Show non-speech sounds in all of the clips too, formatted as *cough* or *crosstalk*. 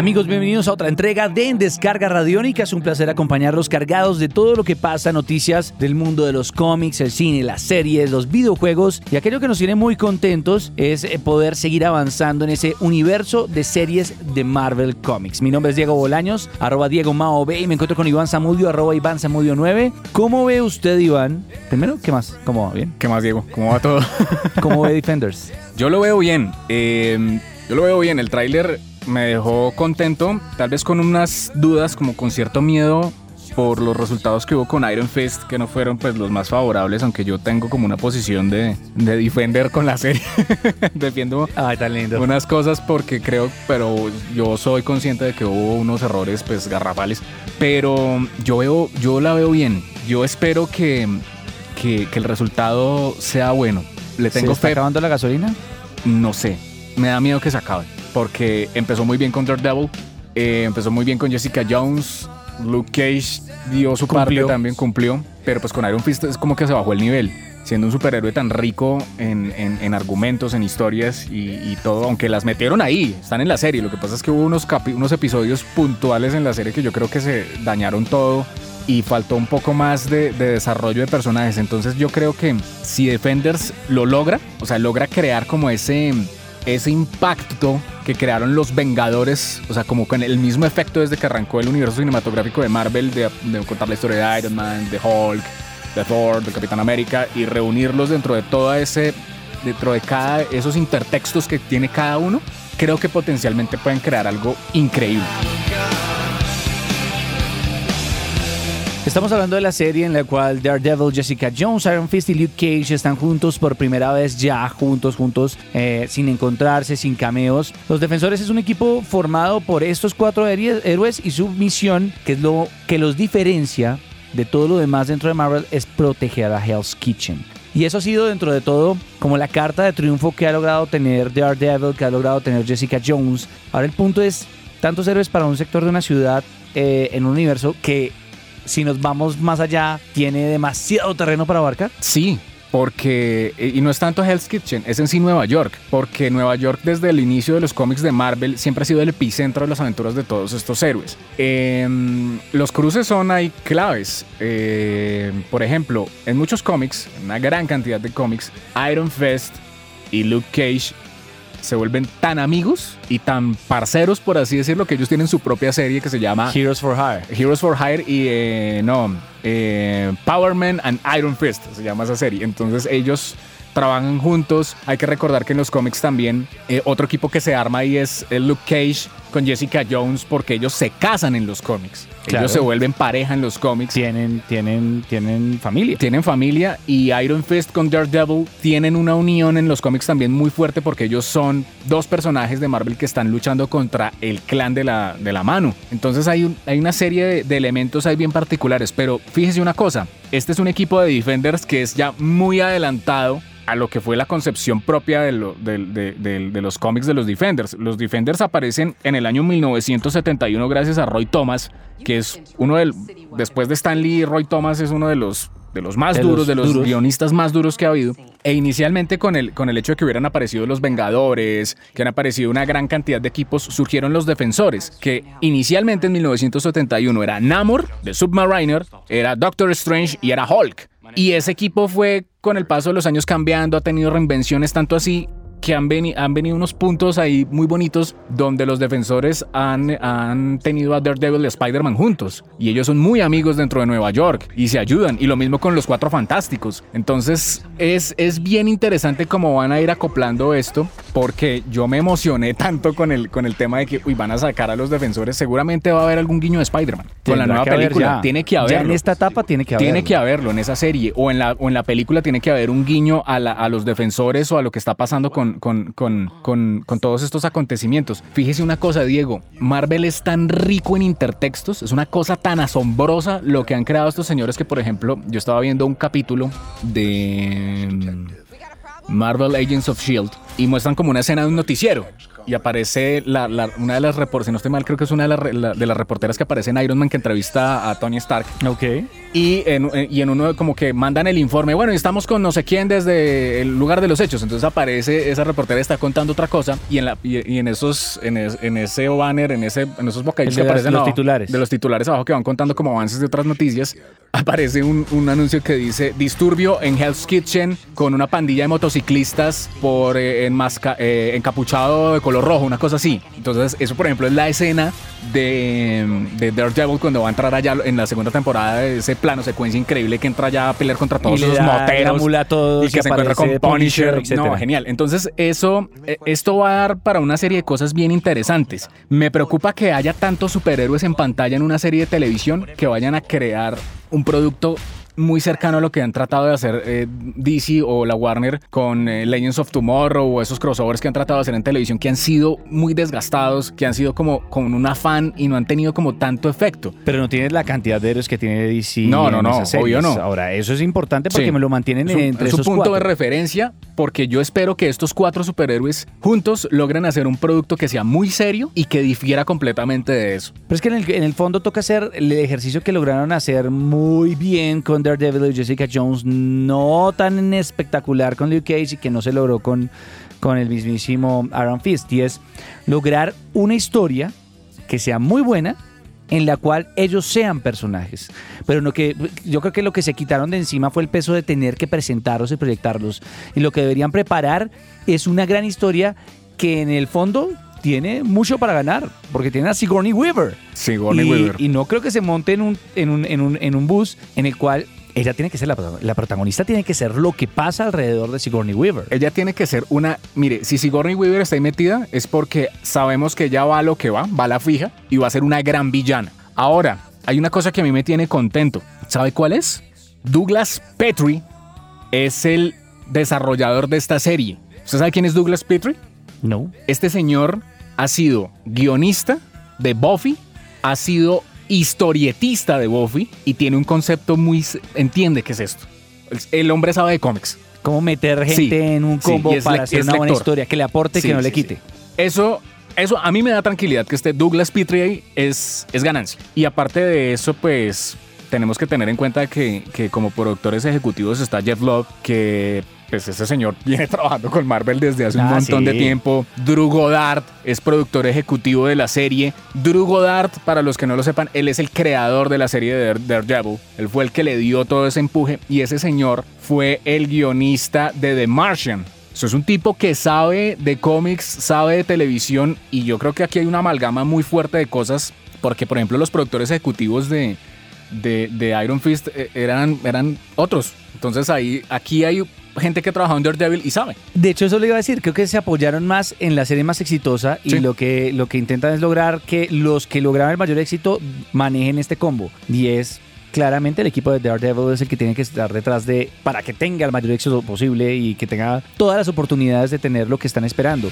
Amigos, bienvenidos a otra entrega de En Descarga Radiónica. Es un placer acompañarlos cargados de todo lo que pasa, noticias del mundo de los cómics, el cine, las series, los videojuegos. Y aquello que nos tiene muy contentos es eh, poder seguir avanzando en ese universo de series de Marvel Comics. Mi nombre es Diego Bolaños, arroba Diego Mao B, y me encuentro con Iván Zamudio, arroba Iván Zamudio 9. ¿Cómo ve usted, Iván? Primero, ¿qué más? ¿Cómo va? ¿Bien? ¿Qué más, Diego? ¿Cómo va todo? ¿Cómo ve *laughs* Defenders? Yo lo veo bien. eh, yo lo veo bien. El tráiler me dejó contento, tal vez con unas dudas, como con cierto miedo por los resultados que hubo con Iron Fist, que no fueron pues los más favorables, aunque yo tengo como una posición de, de defender con la serie. *laughs* Defiendo Ay, tan lindo. unas cosas porque creo, pero yo soy consciente de que hubo unos errores pues garrafales. Pero yo veo, yo la veo bien. Yo espero que, que, que el resultado sea bueno. Le tengo ¿Se está fe. acabando la gasolina? No sé. Me da miedo que se acabe. Porque empezó muy bien con Daredevil. eh, empezó muy bien con Jessica Jones. Luke Cage dio su parte Cumplió. también, cumplió. Pero pues con Iron Fist es como que se bajó el nivel. Siendo un superhéroe tan rico en, en- en argumentos, en historias y, y todo, aunque las metieron ahí, están en la serie. Lo que pasa es que hubo unos, capi- unos episodios puntuales en la serie que yo creo que se dañaron todo y faltó un poco más de, de desarrollo de personajes. Entonces yo creo que si Defenders lo logra, o sea, logra crear como ese, ese impacto que crearon los Vengadores, o sea, como con el mismo efecto desde que arrancó el universo cinematográfico de Marvel, de, contar la historia de Iron Man, de Hulk, de Thor, de Capitán América, y reunirlos dentro de todo ese, dentro de cada, esos intertextos que tiene cada uno, creo que potencialmente pueden crear algo increíble. Estamos hablando de la serie en la cual Daredevil, Jessica Jones, Iron Fist y Luke Cage están juntos por primera vez ya, juntos, juntos, eh, sin encontrarse, sin cameos. Los Defensores es un equipo formado por estos cuatro héroes y su misión, que es lo que los diferencia de todo lo demás dentro de Marvel, es proteger a Hell's Kitchen. Y eso ha sido dentro de todo como la carta de triunfo que ha logrado tener Daredevil, que ha logrado tener Jessica Jones. Ahora el punto es, tantos héroes para un sector de una ciudad eh, en un universo que si nos vamos más allá, tiene demasiado terreno para abarcar. Sí, porque, eh, y no es tanto Hell's Kitchen, es en sí Nueva York, porque Nueva York desde el inicio de los cómics de Marvel siempre ha sido el epicentro de las aventuras de todos estos héroes. Em, los cruces son ahí claves. Em, por ejemplo, en muchos cómics, en una gran cantidad de cómics, Iron Fist y Luke Cage se vuelven tan amigos y tan parceros, por así decirlo, que ellos tienen su propia serie que se llama Heroes for Hire. Heroes for Hire y eh, no, eh, Power Man and Iron Fist se llama esa serie. Entonces ellos trabajan juntos. Hay que recordar que en los cómics también eh, otro equipo que se arma ahí es el Luke Cage con Jessica Jones porque ellos se casan en los cómics. Claro. Ellos se vuelven pareja en los cómics. Tienen, tienen, tienen familia. Tienen familia y Iron Fist con Daredevil tienen una unión en los cómics también muy fuerte porque ellos son dos personajes de Marvel que están luchando contra el clan de la, de la mano. Entonces hay, un- hay una serie de, de elementos ahí bien particulares, pero fíjese una cosa, este es un equipo de Defenders que es ya muy adelantado a lo que fue la concepción propia de, lo- de- del- de los cómics de los Defenders. Los Defenders aparecen en el año 1971 gracias a Roy Thomas, que es uno del... Después de Stan Lee, Roy Thomas es uno de los, de los más De duros, los de los duros. guionistas más duros que ha habido. E inicialmente con el, con el hecho de que hubieran aparecido los Vengadores, que han aparecido una gran cantidad de equipos, surgieron los Defensores, que inicialmente en 1971 era Namor, de Submariner, era Doctor Strange y era Hulk. Y ese equipo fue con el paso de los años cambiando, ha tenido reinvenciones tanto así que han, veni- han venido unos puntos ahí muy bonitos donde los defensores han, han tenido a Daredevil y a Spider-Man juntos. Y ellos son muy amigos dentro de Nueva York y se ayudan. Y lo mismo con los Cuatro Fantásticos. Entonces es, es bien interesante cómo van a ir acoplando esto porque yo me emocioné *laughs* tanto con el, con el tema de que uy, van a sacar a los defensores. Seguramente va a haber algún guiño de Spider-Man con la nueva película. ya. Tiene que Ya haberlo. en esta etapa tiene que haberlo. Tiene que haberlo en esa serie o en la, o en la película tiene que haber un guiño a, la- a los defensores o a lo que está pasando con, con, con, con, con todos estos acontecimientos. Fíjese una cosa, Diego, Marvel es tan rico en intertextos, es una cosa tan asombrosa lo que han creado estos señores que, por ejemplo, yo estaba viendo un capítulo de mm, Marvel Agents of Shield y muestran como una escena de un noticiero y aparece la, la- una de las reporteras, si no estoy mal, creo que es una de, la- de las reporteras que aparece en Iron Man que entrevista a Tony Stark. Ok. Y en, en- y en uno como que mandan el informe, bueno, y estamos con no sé quién desde el lugar de los hechos. Entonces aparece esa reportera está contando otra cosa y en la y, y en esos en, es- en ese banner, en ese en esos bocadillos que aparecen los abajo, titulares. de los titulares abajo que van contando como avances de otras noticias, aparece un, un anuncio que dice disturbio en Hell's Kitchen con una pandilla de motociclistas por eh, eh, encapuchado de color rojo, una cosa así. Entonces, eso por ejemplo es la escena de, de Daredevil cuando va a entrar allá en la segunda temporada ese plano secuencia increíble que entra ya a pelear contra todos la moteros mula a todos y que se encuentra con Punisher, Punisher, no, genial. Entonces, eso eh, esto va a dar para una serie de cosas bien interesantes. Me preocupa que haya tantos superhéroes en pantalla en una serie de televisión que vayan a crear un producto muy cercano a lo que han tratado de hacer eh, DC o la Warner con eh, Legends of Tomorrow o esos crossovers que han tratado de hacer en televisión que han sido muy desgastados, que han sido como con un afán y no han tenido como tanto efecto. Pero no tienes la cantidad de héroes que tiene DC. No, no, en no, esas obvio no. Ahora, eso es importante porque Sí. me lo mantienen Es un, entre es un esos punto de referencia porque yo espero que estos cuatro superhéroes juntos logren hacer un producto que sea muy serio y que difiera completamente de eso. Pero es que en el, fondo toca hacer el ejercicio que lograron hacer muy bien con Daredevil y Jessica Jones, no tan espectacular con Luke Cage y que no se logró con, con el mismísimo Aaron Fist, y es lograr una historia que sea muy buena en la cual ellos sean personajes. Pero lo que yo creo que lo que se quitaron de encima fue el peso de tener que presentarlos y proyectarlos. Y lo que deberían preparar es una gran historia que en el fondo tiene mucho para ganar, porque tiene a Sigourney Weaver. Sigourney y, Weaver. y no creo que se monte en un, en un, en un, en un bus en el cual ella tiene que ser la, la protagonista, tiene que ser lo que pasa alrededor de Sigourney Weaver. Ella tiene que ser una. Mire, si Sigourney Weaver está ahí metida, es porque sabemos que ella va a lo que va, va a la fija y va a ser una gran villana. Ahora, hay una cosa que a mí me tiene contento. ¿Sabe cuál es? Douglas Petrie es el desarrollador de esta serie. ¿Usted sabe quién es Douglas Petrie? No. Este señor ha sido guionista de Buffy, ha sido historietista de Buffy y tiene un concepto muy... Entiende qué es esto. El- hombre sabe de cómics. Cómo meter gente Sí, en un combo para hacer una buena lector. historia, que le aporte y Sí, que no le quite. Eso, eso a mí me da tranquilidad que esté Douglas Petrie ahí es, es ganancia. Y aparte de eso, pues tenemos que tener en cuenta que, que como productores ejecutivos está Jeff Love, que pues ese señor *laughs* viene trabajando con Marvel desde hace un Ah, montón de tiempo. Drew Goddard es productor ejecutivo de la serie. Drew Goddard, para los que no lo sepan, él es el creador de la serie de Dare- Daredevil. Él fue el que le dio todo ese empuje y ese señor fue el guionista de The Martian. Eso es un tipo que sabe de cómics, sabe de televisión y yo creo que aquí hay una amalgama muy fuerte de cosas porque, por ejemplo, los productores ejecutivos de, de, de Iron Fist eh, eran, eran otros. Entonces ahí, aquí hay gente que trabajó en Daredevil y sabe. De hecho, eso le iba a decir, creo que se apoyaron más en la serie más exitosa y Sí. lo, que, lo que intentan es lograr que los que lograron el mayor éxito manejen este combo. Y es claramente el equipo de Daredevil es el que tiene que estar detrás de para que tenga el mayor éxito posible y que tenga todas las oportunidades de tener lo que están esperando.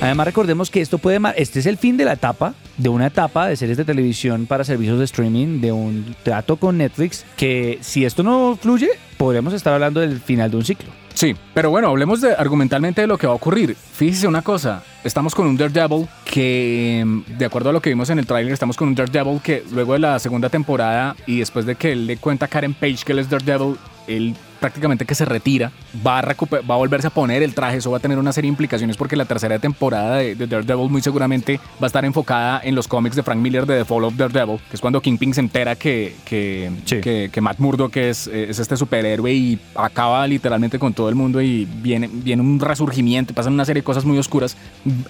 Además recordemos que esto puede este es el fin de la etapa de una etapa de series de televisión para servicios de streaming de un trato con Netflix que si esto no fluye podríamos estar hablando del final de un ciclo. Sí, pero bueno, hablemos de, argumentalmente de lo que va a ocurrir. Fíjese una cosa, estamos con un Daredevil que, mm, de acuerdo a lo que vimos en el tráiler, estamos con un Daredevil que luego de la segunda temporada y después de que él le cuenta a Karen Page que él es Daredevil, él prácticamente que se retira, va a, va a volverse a poner el traje, eso va a tener una serie de implicaciones porque la tercera temporada de, de Daredevil muy seguramente va a estar enfocada en los cómics de Frank Miller de The Fall of Daredevil, que es cuando Kingpin se entera que, que, Sí. que, que Matt Murdock es, es este superhéroe y acaba literalmente con todo el mundo y viene, viene un resurgimiento, pasan una serie de cosas muy oscuras.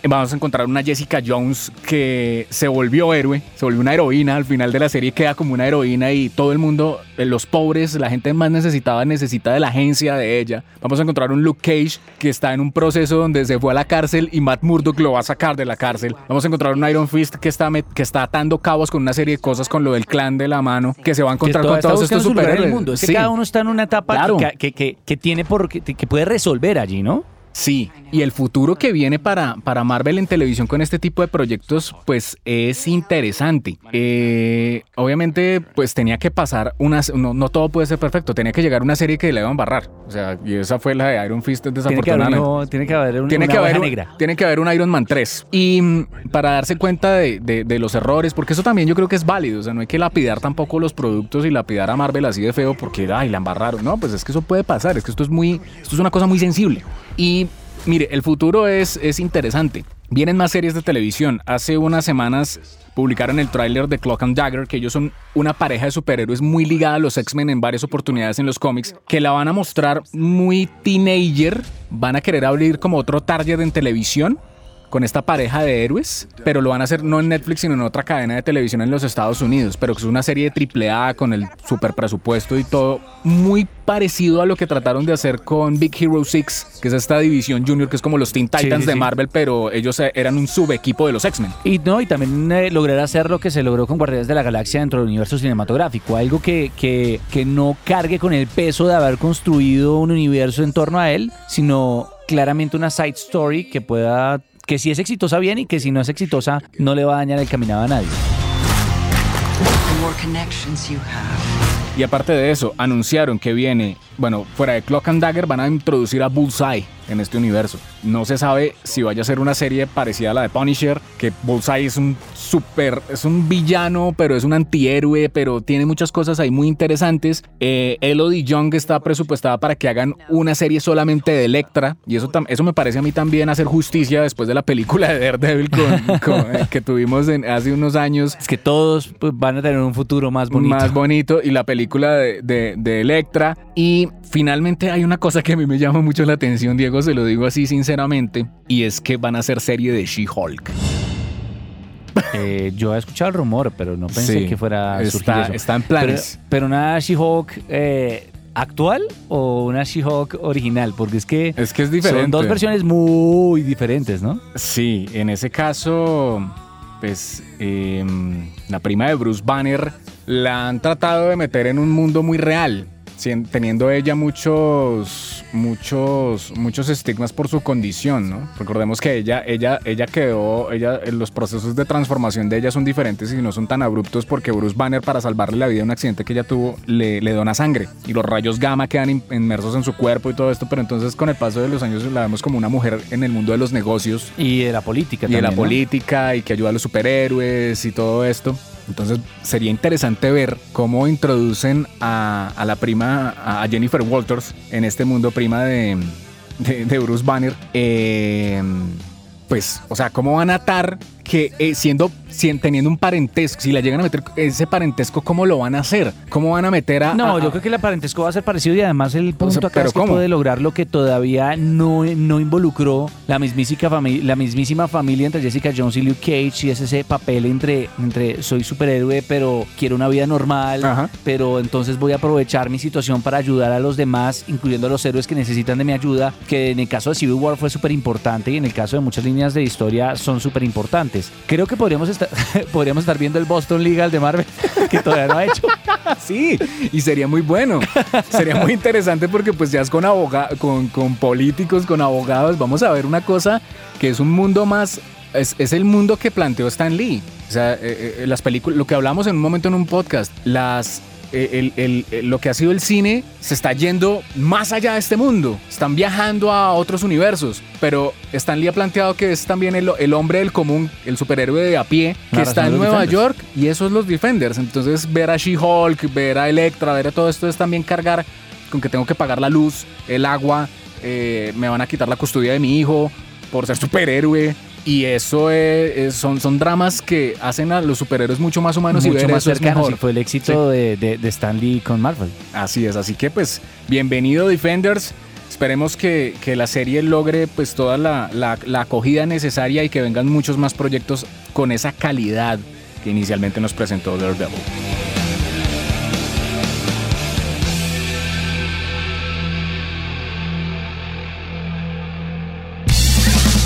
Vamos a encontrar una Jessica Jones que se volvió héroe, se volvió una heroína, al final de la serie queda como una heroína y todo el mundo, eh, los pobres, la gente más necesitada necesita de la agencia de ella. Vamos a encontrar un Luke Cage que está en un proceso donde se fue a la cárcel y Matt Murdock lo va a sacar de la cárcel. Vamos a encontrar un Iron Fist que está, que está atando cabos con una serie de cosas con lo del clan de la mano, que se va a encontrar con todos estos superhéroes. mundo. Es que Sí. cada uno está en una etapa Claro. que, que- que- tiene por que puede resolver allí, ¿no? Sí, y el futuro que viene para, para Marvel en televisión con este tipo de proyectos, pues es interesante. Eh, obviamente, pues tenía que pasar una... No, no, todo puede ser perfecto, tenía que llegar una serie que le iban a barrar. O sea, y esa fue la de Iron Fist desafortunadamente. Tiene que haber, un, tiene que haber una negra. Tiene que haber un Iron Man 3. Y mm, para darse cuenta de, de, de, los errores, porque eso también yo creo que es válido. O sea, no hay que lapidar tampoco los productos y lapidar a Marvel así de feo porque, ay, la embarraron. No, pues es que eso puede pasar. Es que esto es muy... Esto es una cosa muy sensible. Y mire, el futuro es, es interesante. Vienen más series de televisión. Hace unas semanas publicaron el tráiler de Clock and Dagger, que ellos son una pareja de superhéroes muy ligada a los X-Men en varias oportunidades en los cómics, que la van a mostrar muy teenager. Van a querer abrir como otro target en televisión con esta pareja de héroes, pero lo van a hacer no en Netflix, sino en otra cadena de televisión en los Estados Unidos, pero que es una serie de triple A con el super presupuesto y todo, muy parecido a lo que trataron de hacer con Big Hero 6, que es esta división junior que es como los Teen Titans sí, sí, de Marvel, pero ellos eh, eran un subequipo de los X-Men. Y no, y también eh, lograr hacer lo que se logró con Guardianes de la Galaxia dentro del universo cinematográfico, algo que, que, que no cargue con el peso de haber construido un universo en torno a él, sino claramente una side story que pueda que si es exitosa bien y que si no es exitosa no le va a dañar el caminado a nadie. Y aparte de eso, anunciaron que viene, bueno, fuera de Clock and Dagger van a introducir a Bullseye en este universo. No se sabe si vaya a ser una serie parecida a la de Punisher, que Bullseye es un súper, es un villano, pero es un antihéroe, pero tiene muchas cosas ahí muy interesantes. Eh, Elodie Young está presupuestada para que hagan una serie solamente de Electra, y eso, eso me parece a mí también hacer justicia después de la película de Daredevil con, *laughs* con, eh, que tuvimos en, hace unos años. Es que todos pues, van a tener un futuro más bonito. Más bonito, y la película de, de, de Electra. Y finalmente hay una cosa que a mí me llama mucho la atención, Diego, se lo digo así sinceramente, y es que van a hacer serie de She-Hulk. Eh, yo he escuchado el rumor, pero no pensé Sí, que fuera a surgir está, eso. está en planes. pero una She-Hulk eh, actual o una She-Hulk original, porque es que es que es diferente. son dos versiones muy diferentes, ¿no? Sí, en ese caso, pues eh, la prima de Bruce Banner la han tratado de meter en un mundo muy real, teniendo ella muchos, muchos, muchos estigmas por su condición, ¿no? Recordemos que ella, ella, ella quedó, ella, los procesos de transformación de ella son diferentes y no son tan abruptos porque Bruce Banner para salvarle la vida en un accidente que ella tuvo le, le dona sangre y los rayos gamma quedan in- inmersos en su cuerpo y todo esto, pero entonces con el paso de los años la vemos como una mujer en el mundo de los negocios Y de la política y de también. la ¿no? política y que ayuda a los superhéroes y todo esto. Entonces sería interesante ver cómo introducen a, a la prima, a Jennifer Walters, en este mundo prima de, de, Bruce Banner. Eh, pues, o sea, cómo van a atar que eh, siendo, si- teniendo un parentesco, si la llegan a meter ese parentesco, ¿cómo lo van a hacer? ¿Cómo van a meter a... No, a- yo creo que el parentesco va a ser parecido y además el punto acá es que ¿cómo? puede lograr lo que todavía no, no involucró la mismísima, fami- la mismísima familia entre Jessica Jones y Luke Cage y es ese papel entre, entre soy superhéroe pero quiero una vida normal, Ajá. pero entonces voy a aprovechar mi situación para ayudar a los demás, incluyendo a los héroes que necesitan de mi ayuda, que en el caso de Civil War fue súper importante y en el caso de muchas líneas de historia son súper importantes. Creo que podríamos estar, *laughs* podríamos estar viendo el Boston Legal de Marvel, *laughs* que todavía no ha hecho. *laughs* Sí, y sería muy bueno. Sería muy interesante porque pues ya es con, aboga con, con políticos, con abogados. Vamos a ver una cosa que es un mundo más... Es, es el mundo que planteó Stan Lee. O sea, eh, eh, las películas, lo que hablamos en un momento en un podcast, las... eh, el- el- el- lo que ha sido el cine se está yendo más allá de este mundo. Están viajando a otros universos. Pero Stan Lee ha planteado que es también el, hombre del común, el superhéroe de a pie, que está en Nueva Defenders. York y eso es los Defenders. Entonces, ver a She-Hulk, ver a Electra, ver a todo esto es también cargar con que tengo que pagar la luz, el agua, eh, me van a quitar la custodia de mi hijo por ser superhéroe. Y eso es- es- son, son dramas que hacen a los superhéroes mucho más humanos y mucho ver más eso es cercanos mejor. y fue el éxito de, de, de Stan Lee con Marvel. Así es, así que pues bienvenido Defenders. Esperemos que, que la serie logre pues toda la, la- la acogida necesaria y que vengan muchos más proyectos con esa calidad que inicialmente nos presentó Daredevil.